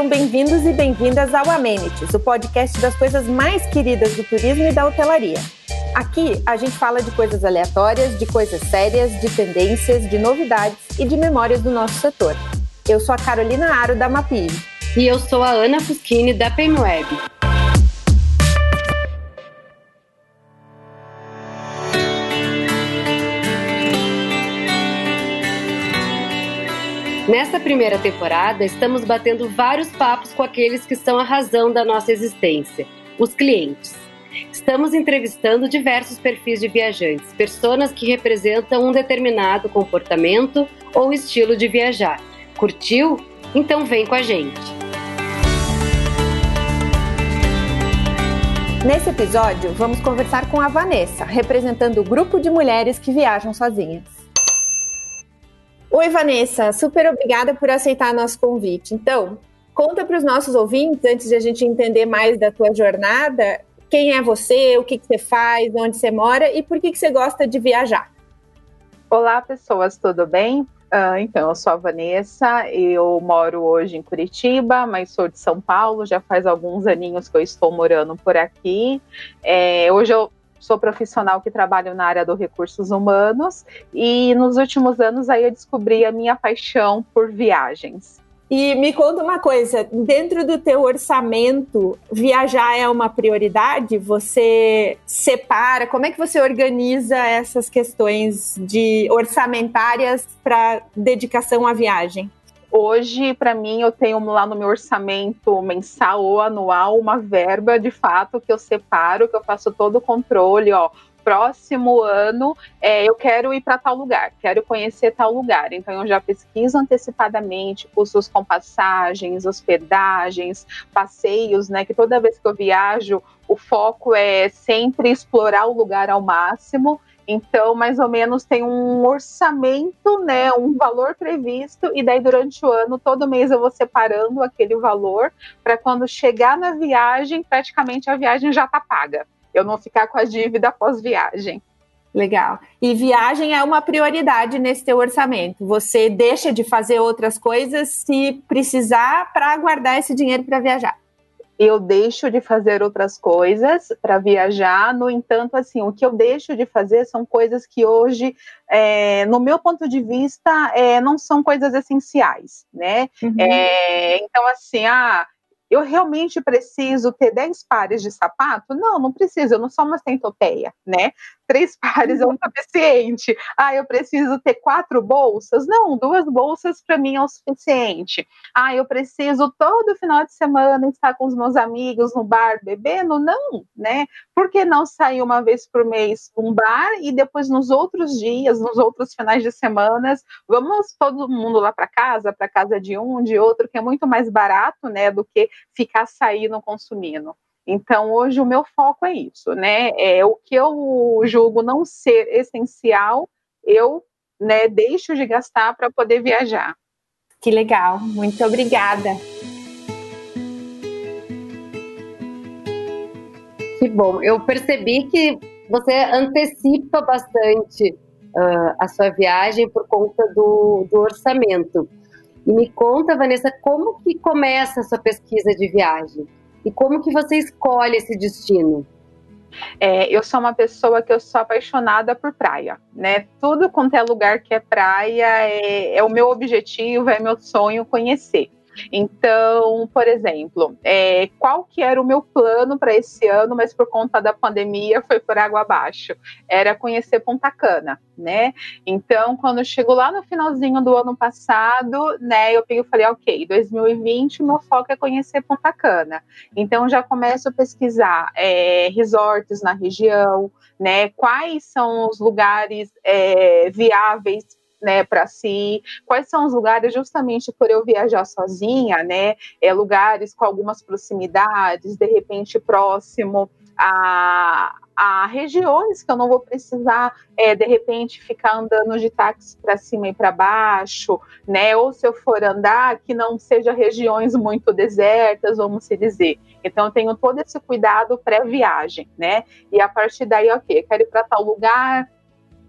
Sejam bem-vindos e bem-vindas ao Amenities, o podcast das coisas mais queridas do turismo e da hotelaria. Aqui a gente fala de coisas aleatórias, de coisas sérias, de tendências, de novidades e de memórias do nosso setor. Eu sou a Carolina Aro da Mapi. E eu sou a Ana Fuschini da PMWeb. Nesta primeira temporada, estamos batendo vários papos com aqueles que são a razão da nossa existência, os clientes. Estamos entrevistando diversos perfis de viajantes, pessoas que representam um determinado comportamento ou estilo de viajar. Curtiu? Então vem com a gente. Nesse episódio, vamos conversar com a Vanessa, representando o grupo de mulheres que viajam sozinhas. Oi, Vanessa, super obrigada por aceitar nosso convite. Então, conta para os nossos ouvintes, antes de a gente entender mais da tua jornada, quem é você, o que, que você faz, onde você mora e por que, que você gosta de viajar. Olá, pessoas, tudo bem? Uh, então, eu sou a Vanessa, eu moro hoje em Curitiba, mas sou de São Paulo, já faz alguns aninhos que eu estou morando por aqui. É, hoje eu sou profissional que trabalho na área dos recursos humanos e nos últimos anos aí eu descobri a minha paixão por viagens. E me conta uma coisa, dentro do teu orçamento, viajar é uma prioridade? Você separa? Como é que você organiza essas questões de orçamentárias para dedicação à viagem? Hoje, para mim, eu tenho lá no meu orçamento mensal ou anual uma verba de fato que eu separo, que eu faço todo o controle, ó. Próximo ano é, eu quero ir para tal lugar, quero conhecer tal lugar. Então eu já pesquiso antecipadamente custos com passagens, hospedagens, passeios, né? Que toda vez que eu viajo, o foco é sempre explorar o lugar ao máximo. Então, mais ou menos tem um orçamento, né, um valor previsto, e daí durante o ano, todo mês eu vou separando aquele valor para quando chegar na viagem, praticamente a viagem já está paga. Eu não ficar com a dívida pós-viagem. Legal. E viagem é uma prioridade nesse teu orçamento. Você deixa de fazer outras coisas se precisar para guardar esse dinheiro para viajar eu deixo de fazer outras coisas para viajar. No entanto, assim, o que eu deixo de fazer são coisas que hoje, é, no meu ponto de vista, é, não são coisas essenciais, né? Uhum. É, então, assim, ah, eu realmente preciso ter 10 pares de sapato? Não, não preciso, eu não sou uma centopeia, né? Três pares é o suficiente. Ah, eu preciso ter quatro bolsas? Não, duas bolsas para mim é o suficiente. Ah, eu preciso todo final de semana estar com os meus amigos no bar bebendo? Não, né? Por que não sair uma vez por mês um bar e depois nos outros dias, nos outros finais de semana, vamos todo mundo lá para casa, para casa de um, de outro, que é muito mais barato, né, do que ficar saindo consumindo. Então, hoje o meu foco é isso, né? É o que eu julgo não ser essencial, eu né, deixo de gastar para poder viajar. Que legal, muito obrigada. Que bom, eu percebi que você antecipa bastante uh, a sua viagem por conta do, do orçamento. E me conta, Vanessa, como que começa a sua pesquisa de viagem? E como que você escolhe esse destino? É, eu sou uma pessoa que eu sou apaixonada por praia, né? Tudo quanto é lugar que é praia é, é o meu objetivo, é meu sonho conhecer. Então, por exemplo, é, qual que era o meu plano para esse ano, mas por conta da pandemia foi por água abaixo? Era conhecer Ponta Cana, né? Então, quando chegou lá no finalzinho do ano passado, né, eu peguei e falei, ok, 2020, meu foco é conhecer Ponta Cana. Então, já começo a pesquisar é, resorts na região, né? Quais são os lugares é, viáveis né, para si, quais são os lugares justamente por eu viajar sozinha, né, é, lugares com algumas proximidades, de repente próximo a, a regiões que eu não vou precisar, é, de repente, ficar andando de táxi para cima e para baixo, né? Ou se eu for andar, que não seja regiões muito desertas, vamos se dizer. Então, eu tenho todo esse cuidado pré-viagem, né? E a partir daí, ok, quero ir para tal lugar,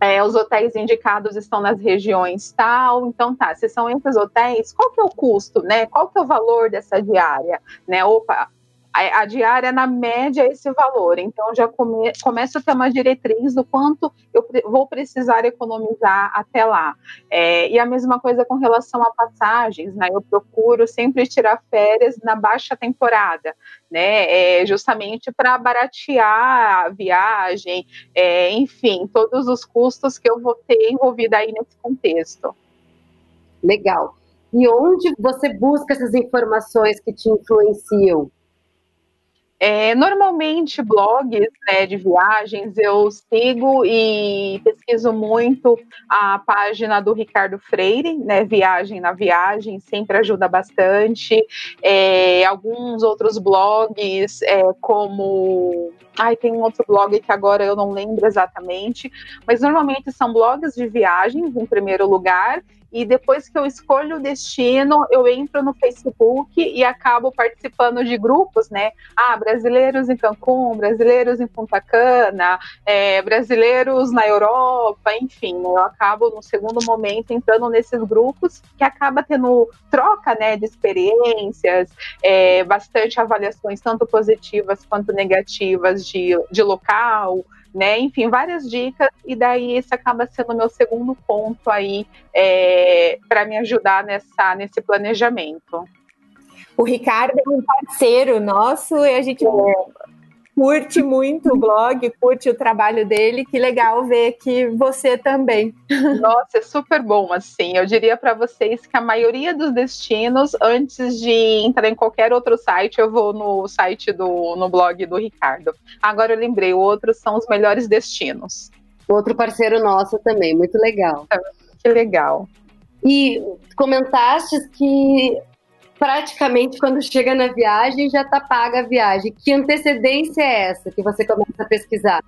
é, os hotéis indicados estão nas regiões tal, então tá, se são esses hotéis, qual que é o custo, né? Qual que é o valor dessa diária, né? Opa, a, diária, na média, é esse valor. Então, já come, começo a ter uma diretriz do quanto eu vou precisar economizar até lá. É, e a mesma coisa com relação a passagens, né? Eu procuro sempre tirar férias na baixa temporada, né? É, justamente para baratear a viagem, é, enfim, todos os custos que eu vou ter envolvida aí nesse contexto. Legal. E onde você busca essas informações que te influenciam? É, normalmente, blogs né, de viagens, eu sigo e pesquiso muito a página do Ricardo Freire, né, Viagem na Viagem, sempre ajuda bastante. É, alguns outros blogs, é, como. Ai, tem um outro blog que agora eu não lembro exatamente, mas normalmente são blogs de viagens, em primeiro lugar, e depois que eu escolho o destino, eu entro no Facebook e acabo participando de grupos, né? Ah, brasileiros em Cancún, brasileiros em Punta Cana, é, brasileiros na Europa, enfim, né? eu acabo no segundo momento entrando nesses grupos que acaba tendo troca, né, de experiências, é, bastante avaliações tanto positivas quanto negativas de, de local, né? Enfim, várias dicas, e daí esse acaba sendo o meu segundo ponto aí é, para me ajudar nessa, nesse planejamento. O Ricardo é um parceiro nosso e a gente é curte muito o blog, curte o trabalho dele. Que legal ver que você também. Nossa, é super bom, assim. Eu diria para vocês que a maioria dos destinos, antes de entrar em qualquer outro site, eu vou no site do no blog do Ricardo. Agora eu lembrei, outros são os melhores destinos. Outro parceiro nosso também, muito legal. Que legal. E comentaste que praticamente quando chega na viagem já está paga a viagem. Que antecedência é essa que você começa a pesquisar?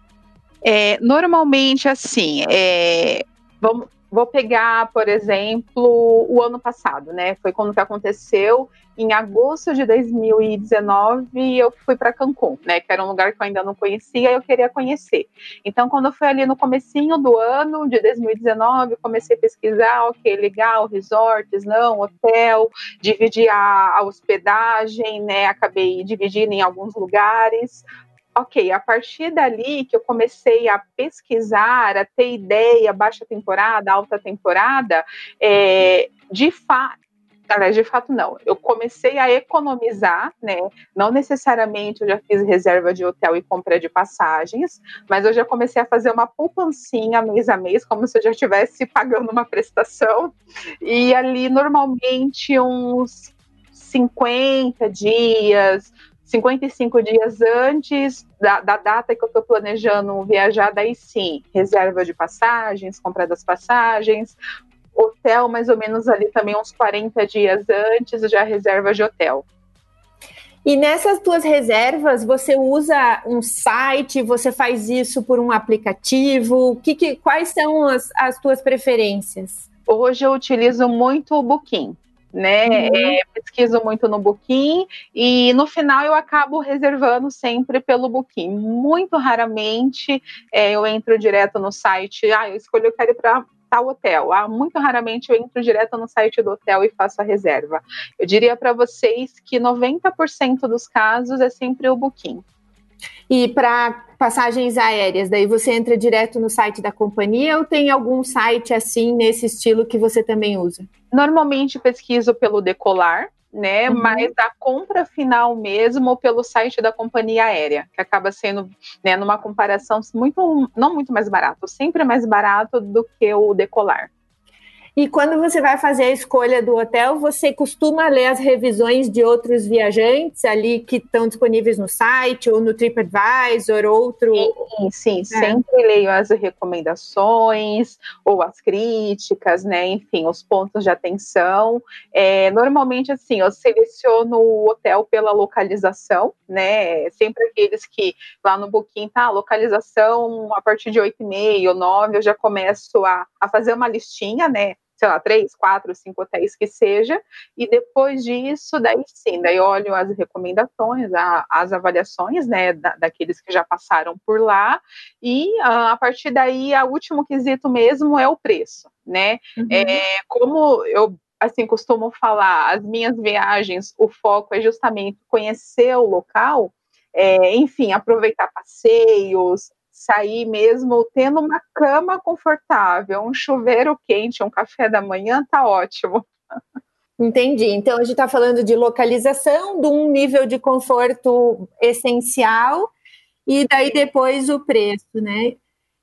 É, normalmente, assim, é, vamos, Vou pegar, por exemplo, o ano passado, né? Foi quando que aconteceu. Em agosto de 2019, eu fui para Cancún, né? Que era um lugar que eu ainda não conhecia e eu queria conhecer. Então, quando eu fui ali no comecinho do ano de 2019, comecei a pesquisar, ok, legal, resorts, não, hotel, dividir a, a hospedagem, né? Acabei dividindo em alguns lugares ok, a partir dali que eu comecei a pesquisar, a ter ideia, baixa temporada, alta temporada, é, de fato, aliás, de fato não, eu comecei a economizar, né, não necessariamente eu já fiz reserva de hotel e compra de passagens, mas eu já comecei a fazer uma poupancinha mês a mês, como se eu já estivesse pagando uma prestação, e ali normalmente uns 50 dias, 55 dias antes da, da data que eu estou planejando viajar, daí sim, reserva de passagens, compra das passagens, hotel mais ou menos ali também uns 40 dias antes, já reserva de hotel. E nessas tuas reservas, você usa um site, você faz isso por um aplicativo? Que, que, quais são as, as tuas preferências? Hoje eu utilizo muito o Booking né? Uhum. É, pesquiso muito no Booking e no final eu acabo reservando sempre pelo Booking. Muito raramente é, eu entro direto no site, ah, eu escolhi, eu quero ir para tal hotel. Ah, muito raramente eu entro direto no site do hotel e faço a reserva. Eu diria para vocês que 90% dos casos é sempre o Booking. E para passagens aéreas, daí você entra direto no site da companhia ou tem algum site assim nesse estilo que você também usa? Normalmente pesquiso pelo Decolar, né? Uhum. Mas a compra final mesmo pelo site da companhia aérea, que acaba sendo, né, numa comparação muito, não muito mais barato, sempre mais barato do que o Decolar. E quando você vai fazer a escolha do hotel, você costuma ler as revisões de outros viajantes ali que estão disponíveis no site ou no TripAdvisor, outro. Sim, sim é. sempre leio as recomendações ou as críticas, né? Enfim, os pontos de atenção. É, normalmente, assim, eu seleciono o hotel pela localização, né? Sempre aqueles que lá no Booking tá localização a partir de 8,5 ou 9, eu já começo a, a fazer uma listinha, né? Sei lá, três, quatro, cinco hotéis que seja, e depois disso, daí sim, daí olho as recomendações, a, as avaliações, né, da, daqueles que já passaram por lá, e a, a partir daí, o último quesito mesmo é o preço, né, uhum. é, como eu assim, costumo falar, as minhas viagens, o foco é justamente conhecer o local, é, enfim, aproveitar passeios, sair mesmo tendo uma cama confortável, um chuveiro quente, um café da manhã, tá ótimo. Entendi. Então a gente está falando de localização, de um nível de conforto essencial e daí depois o preço, né?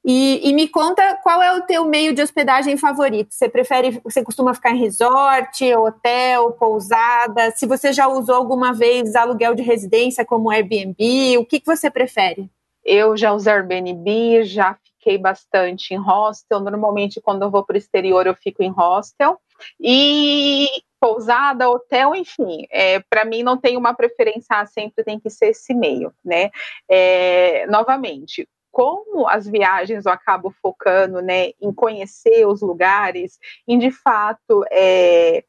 E, e, me conta qual é o teu meio de hospedagem favorito. Você prefere, você costuma ficar em resort, hotel, pousada? Se você já usou alguma vez aluguel de residência como Airbnb, o que, que você prefere? Eu já usei Airbnb, já fiquei bastante em hostel. Normalmente, quando eu vou para o exterior, eu fico em hostel. E pousada, hotel, enfim, é, para mim não tem uma preferência, ah, sempre tem que ser esse meio, né? É, novamente, como as viagens eu acabo focando, né, em conhecer os lugares, em de fato é,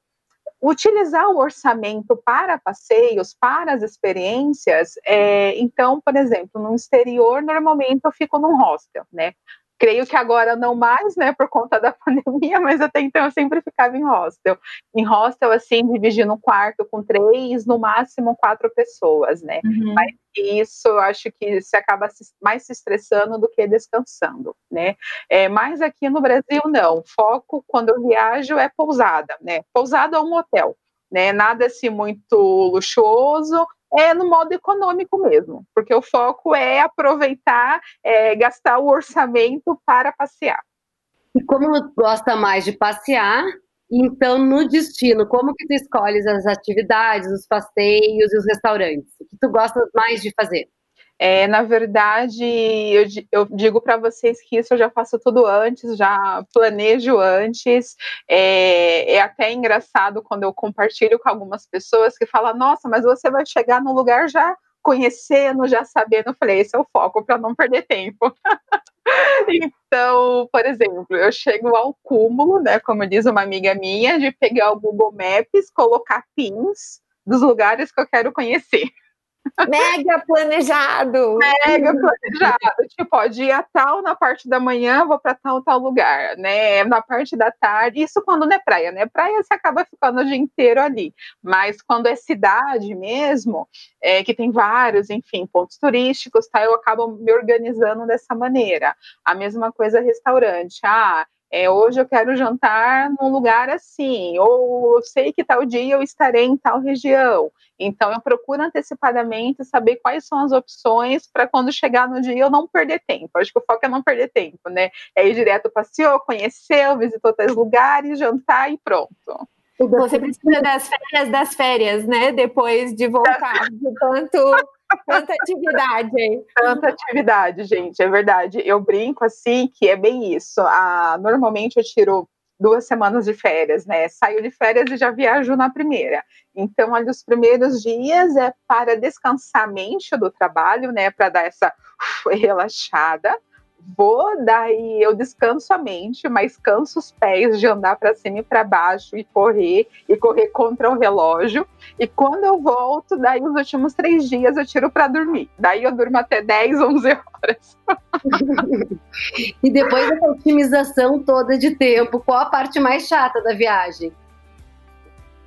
utilizar o orçamento para passeios, para as experiências, é, então, por exemplo, no exterior, normalmente eu fico num hostel, né? Creio que agora não mais, né, por conta da pandemia, mas até então eu sempre ficava em hostel. Em hostel, assim, dividindo um quarto com três, no máximo quatro pessoas, né? Uhum. Mas isso eu acho que se acaba mais se estressando do que descansando, né? É, mas aqui no Brasil, não. Foco, quando eu viajo, é pousada, né? Pousada ou um hotel, né? Nada assim muito luxuoso, é no modo econômico mesmo, porque o foco é aproveitar, é, gastar o orçamento para passear. E como gosta mais de passear, então no destino, como que tu escolhes as atividades, os passeios e os restaurantes? O que tu gosta mais de fazer? É, na verdade, eu, eu digo para vocês que isso eu já faço tudo antes, já planejo antes. É, é, até engraçado quando eu compartilho com algumas pessoas que falam: Nossa, mas você vai chegar no lugar já conhecendo, já sabendo. Eu falei: Esse é o foco para não perder tempo. então, por exemplo, eu chego ao cúmulo, né? Como diz uma amiga minha, de pegar o Google Maps, colocar pins dos lugares que eu quero conhecer. Mega planejado. Mega planejado. Tipo, ó, dia tal, na parte da manhã, vou para tal, tal lugar, né? Na parte da tarde, isso quando não é praia, né? Praia você acaba ficando o dia inteiro ali. Mas quando é cidade mesmo, é, que tem vários, enfim, pontos turísticos, tá? Eu acabo me organizando dessa maneira. A mesma coisa restaurante. Ah, é, hoje eu quero jantar num lugar assim, ou eu sei que tal dia eu estarei em tal região. Então eu procuro antecipadamente saber quais são as opções para quando chegar no dia eu não perder tempo. Acho que o foco é não perder tempo, né? É ir direto passeou, conheceu, visitou tais lugares, jantar e pronto. Você precisa das férias das férias, né? Depois de voltar de tanto Tanta atividade. Tanta atividade, gente, é verdade. Eu brinco assim que é bem isso. Ah, normalmente eu tiro duas semanas de férias, né? Saio de férias e já viajo na primeira. Então, ali os primeiros dias é para descansar a mente do trabalho, né? Para dar essa relaxada vou, daí eu descanso a mente, mas canso os pés de andar para cima e para baixo e correr, e correr contra o relógio. E quando eu volto, daí os últimos três dias eu tiro para dormir. Daí eu durmo até 10, 11 horas. e depois dessa otimização toda de tempo, qual a parte mais chata da viagem?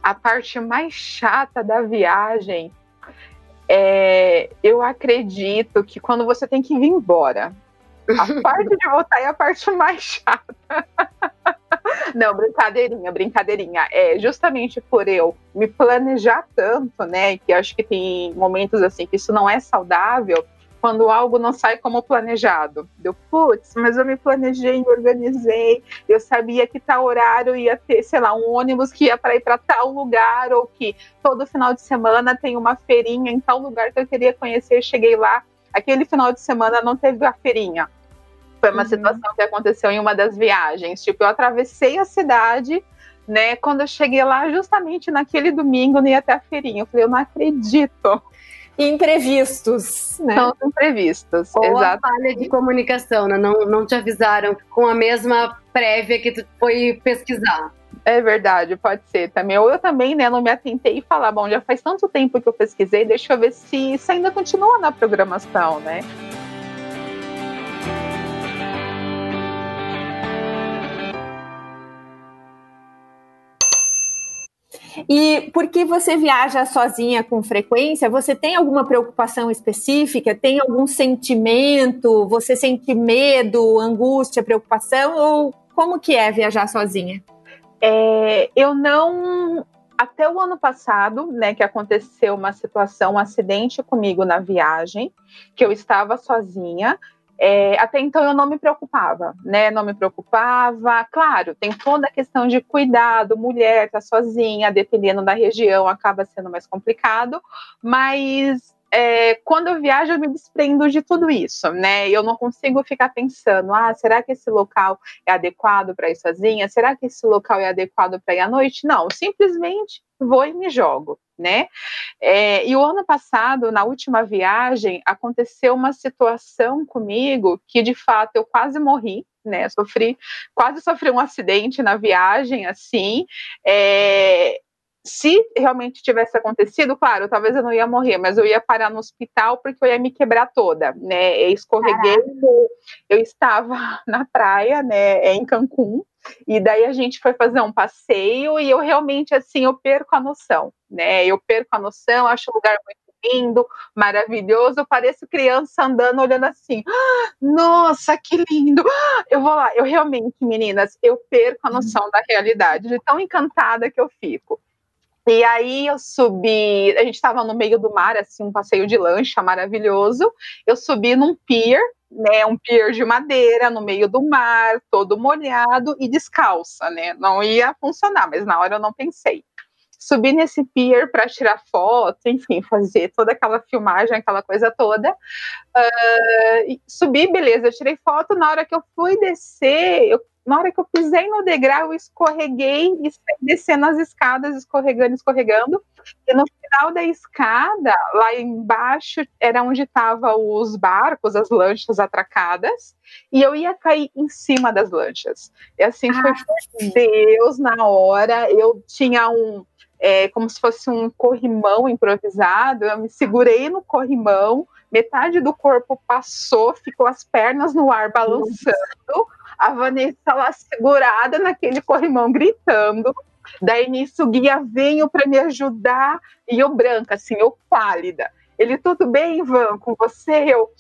A parte mais chata da viagem é, eu acredito que quando você tem que vir embora, a parte de voltar é a parte mais chata. Não, brincadeirinha, brincadeirinha. É justamente por eu me planejar tanto, né? Que acho que tem momentos assim que isso não é saudável, quando algo não sai como planejado. Deu, putz, mas eu me planejei, me organizei, eu sabia que tal horário ia ter, sei lá, um ônibus que ia para ir para tal lugar, ou que todo final de semana tem uma feirinha em tal lugar que eu queria conhecer, cheguei lá, aquele final de semana não teve a feirinha. Foi uma uhum. situação que aconteceu em uma das viagens. Tipo, eu atravessei a cidade, né? Quando eu cheguei lá, justamente naquele domingo, nem até a feirinha. Eu falei, eu não acredito. Imprevistos, né? São imprevistos, Ou exato. a falha de comunicação, né? Não, não te avisaram com a mesma prévia que tu foi pesquisar. É verdade, pode ser também. Ou eu também, né, não me atentei e falar, bom, já faz tanto tempo que eu pesquisei, deixa eu ver se isso ainda continua na programação, né? E porque você viaja sozinha com frequência, você tem alguma preocupação específica? Tem algum sentimento? Você sente medo, angústia, preocupação? Ou como que é viajar sozinha? É, eu não. Até o ano passado, né, que aconteceu uma situação, um acidente comigo na viagem, que eu estava sozinha. É, até então eu não me preocupava, né? Não me preocupava. Claro, tem toda a questão de cuidado, mulher tá sozinha, dependendo da região, acaba sendo mais complicado, mas é, quando eu viajo, eu me desprendo de tudo isso, né? Eu não consigo ficar pensando, ah, será que esse local é adequado para ir sozinha? Será que esse local é adequado para ir à noite? Não, simplesmente vou e me jogo, né? É, e o ano passado, na última viagem, aconteceu uma situação comigo que, de fato, eu quase morri, né? Sofri, quase sofri um acidente na viagem, assim. É, se realmente tivesse acontecido, claro, talvez eu não ia morrer, mas eu ia parar no hospital porque eu ia me quebrar toda, né? Eu escorreguei, Caraca. eu estava na praia, né, em Cancún, e daí a gente foi fazer um passeio e eu realmente assim, eu perco a noção, né? Eu perco a noção, acho o lugar muito lindo, maravilhoso. Eu pareço criança andando, olhando assim. Nossa, que lindo! Eu vou lá. Eu realmente, meninas, eu perco a noção da realidade, de tão encantada que eu fico. E aí eu subi, a gente estava no meio do mar, assim, um passeio de lancha maravilhoso. Eu subi num pier, né, um pier de madeira no meio do mar, todo molhado e descalça, né? Não ia funcionar, mas na hora eu não pensei. Subi nesse pier para tirar foto, enfim, fazer toda aquela filmagem, aquela coisa toda. Uh, subi, beleza, eu tirei foto. Na hora que eu fui descer, eu na hora que eu pisei no degrau, eu escorreguei e saí descendo as escadas, escorregando, escorregando. E no final da escada, lá embaixo, era onde estavam os barcos, as lanchas atracadas, e eu ia cair em cima das lanchas. E assim ah. foi Deus na hora. Eu tinha um. É, como se fosse um corrimão improvisado, eu me segurei no corrimão, metade do corpo passou, ficou as pernas no ar balançando a Vanessa lá segurada naquele corrimão gritando. Daí nisso o guia veio para me ajudar e eu branca, assim, eu pálida. Ele, tudo bem, Ivan, com você? Eu,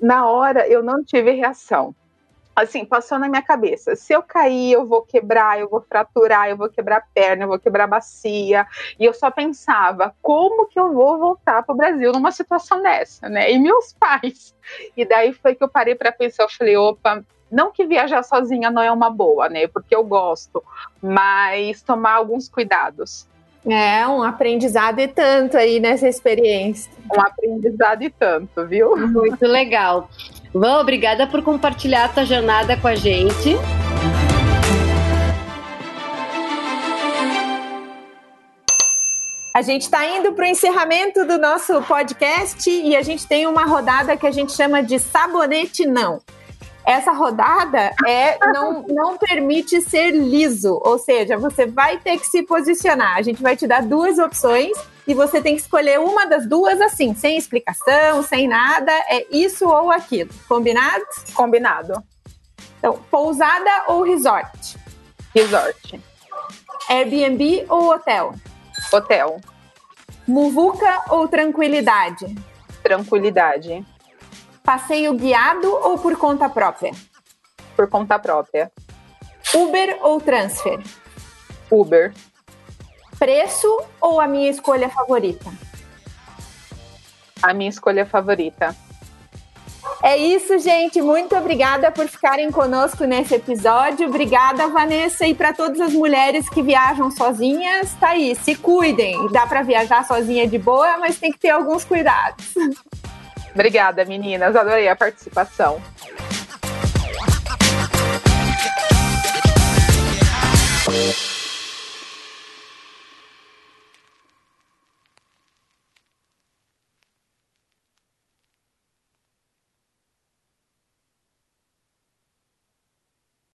na hora, eu não tive reação. Assim, passou na minha cabeça. Se eu cair, eu vou quebrar, eu vou fraturar, eu vou quebrar a perna, eu vou quebrar a bacia. E eu só pensava, como que eu vou voltar para o Brasil numa situação dessa, né? E meus pais. E daí foi que eu parei para pensar, eu falei, opa, não que viajar sozinha não é uma boa, né? Porque eu gosto, mas tomar alguns cuidados. É, um aprendizado e tanto aí nessa experiência. Um aprendizado e tanto, viu? Muito legal. Vã, obrigada por compartilhar a tua jornada com a gente. A gente está indo para o encerramento do nosso podcast e a gente tem uma rodada que a gente chama de sabonete não essa rodada é não, não permite ser liso, ou seja, você vai ter que se posicionar. A gente vai te dar duas opções e você tem que escolher uma das duas assim, sem explicação, sem nada, é isso ou aquilo. Combinado? Combinado. Então, pousada ou resort? Resort. Airbnb ou hotel? Hotel. Muvuca ou tranquilidade? Tranquilidade. Passeio guiado ou por conta própria? Por conta própria. Uber ou transfer? Uber. Preço ou a minha escolha favorita? A minha escolha favorita. É isso, gente. Muito obrigada por ficarem conosco nesse episódio. Obrigada, Vanessa. E para todas as mulheres que viajam sozinhas, tá aí, se cuidem. Dá para viajar sozinha de boa, mas tem que ter alguns cuidados. Obrigada, meninas. Adorei a participação.